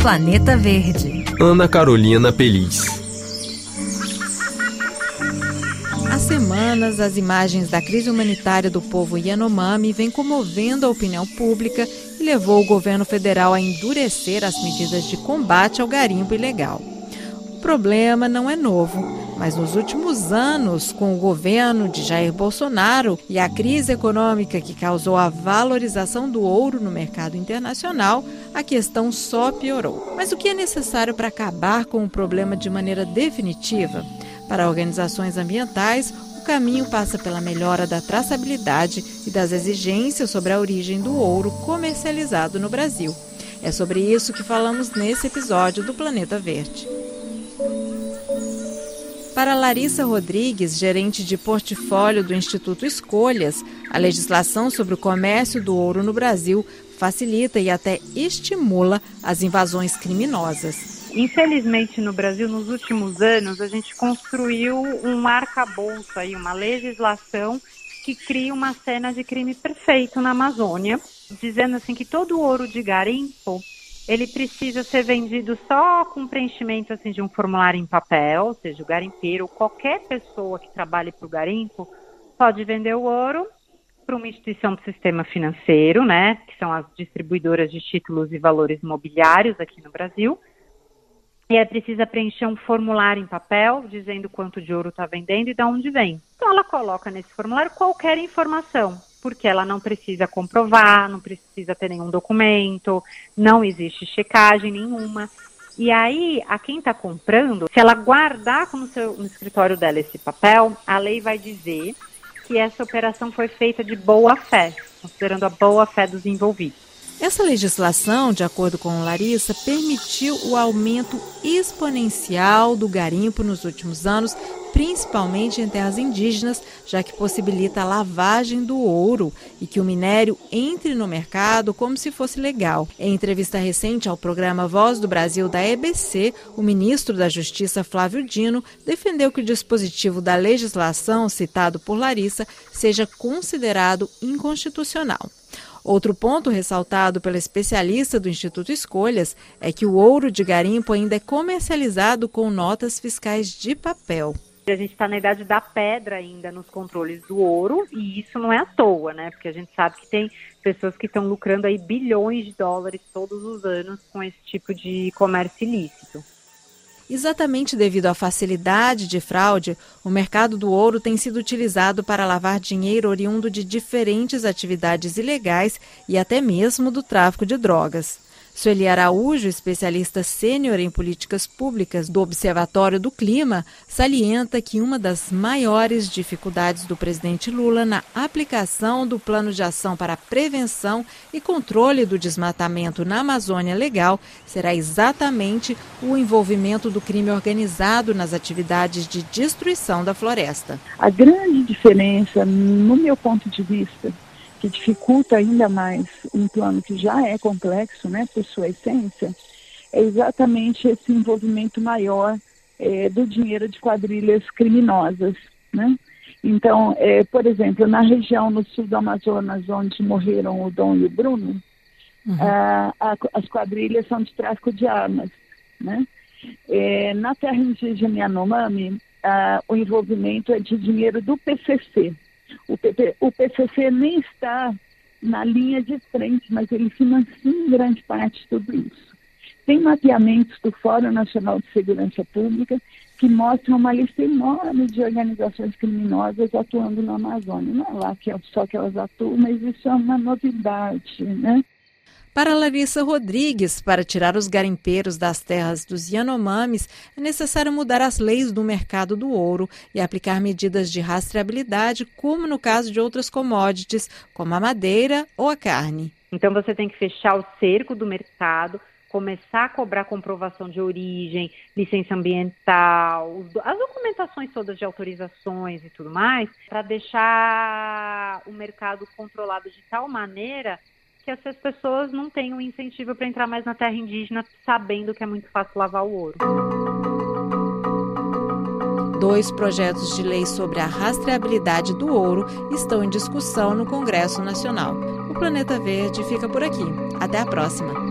Planeta Verde. Ana Carolina Peliz. Há semanas, as imagens da crise humanitária do povo Yanomami vêm comovendo a opinião pública e levou o governo federal a endurecer as medidas de combate ao garimpo ilegal. O problema não é novo, mas nos últimos anos, com o governo de Jair Bolsonaro e a crise econômica que causou a valorização do ouro no mercado internacional, a questão só piorou. Mas o que é necessário para acabar com o problema de maneira definitiva? Para organizações ambientais, o caminho passa pela melhora da traçabilidade e das exigências sobre a origem do ouro comercializado no Brasil. É sobre isso que falamos nesse episódio do Planeta Verde. Para Larissa Rodrigues, gerente de portfólio do Instituto Escolhas, a legislação sobre o comércio do ouro no Brasil facilita e até estimula as invasões criminosas. Infelizmente, no Brasil, nos últimos anos, a gente construiu um arcabouço aí, uma legislação que cria uma cena de crime perfeito na Amazônia, dizendo assim que todo ouro de garimpo ele precisa ser vendido só com preenchimento assim de um formulário em papel, ou seja, o garimpeiro, qualquer pessoa que trabalhe para o garimpo pode vender o ouro para uma instituição do sistema financeiro, né, que são as distribuidoras de títulos e valores imobiliários aqui no Brasil, e é precisa preencher um formulário em papel dizendo quanto de ouro está vendendo e de onde vem. Então ela coloca nesse formulário qualquer informação, porque ela não precisa comprovar, não precisa ter nenhum documento, não existe checagem nenhuma. E aí, a quem está comprando, se ela guardar no, seu, no escritório dela esse papel, a lei vai dizer que essa operação foi feita de boa fé, considerando a boa fé dos envolvidos. Essa legislação, de acordo com Larissa, permitiu o aumento exponencial do garimpo nos últimos anos, principalmente em terras indígenas, já que possibilita a lavagem do ouro e que o minério entre no mercado como se fosse legal. Em entrevista recente ao programa Voz do Brasil da EBC, o ministro da Justiça, Flávio Dino, defendeu que o dispositivo da legislação citado por Larissa seja considerado inconstitucional. Outro ponto ressaltado pela especialista do Instituto Escolhas é que o ouro de garimpo ainda é comercializado com notas fiscais de papel. A gente está na idade da pedra ainda nos controles do ouro e isso não é à toa, né? Porque a gente sabe que tem pessoas que estão lucrando aí bilhões de dólares todos os anos com esse tipo de comércio ilícito. Exatamente devido à facilidade de fraude, o mercado do ouro tem sido utilizado para lavar dinheiro oriundo de diferentes atividades ilegais e até mesmo do tráfico de drogas. Sueli Araújo, especialista sênior em políticas públicas do Observatório do Clima, salienta que uma das maiores dificuldades do presidente Lula na aplicação do Plano de Ação para a Prevenção e Controle do Desmatamento na Amazônia Legal será exatamente o envolvimento do crime organizado nas atividades de destruição da floresta. A grande diferença, no meu ponto de vista, que dificulta ainda mais um plano que já é complexo, né, por sua essência, é exatamente esse envolvimento maior é, do dinheiro de quadrilhas criminosas, né? Então, é, por exemplo, na região no sul do Amazonas, onde morreram o Dom e o Bruno, uhum. a, a, as quadrilhas são de tráfico de armas, né? É, na terra indígena Yanomami, o envolvimento é de dinheiro do PCC, o, PP, o PCC nem está na linha de frente, mas ele financia em grande parte tudo isso. Tem mapeamentos do Fórum Nacional de Segurança Pública que mostram uma lista enorme de organizações criminosas atuando na Amazônia. Não é lá que é só que elas atuam, mas isso é uma novidade, né? Para Larissa Rodrigues, para tirar os garimpeiros das terras dos Yanomamis, é necessário mudar as leis do mercado do ouro e aplicar medidas de rastreabilidade, como no caso de outras commodities, como a madeira ou a carne. Então você tem que fechar o cerco do mercado, começar a cobrar comprovação de origem, licença ambiental, as documentações todas de autorizações e tudo mais, para deixar o mercado controlado de tal maneira que essas pessoas não têm um incentivo para entrar mais na terra indígena sabendo que é muito fácil lavar o ouro. Dois projetos de lei sobre a rastreabilidade do ouro estão em discussão no Congresso Nacional. O Planeta Verde fica por aqui. Até a próxima.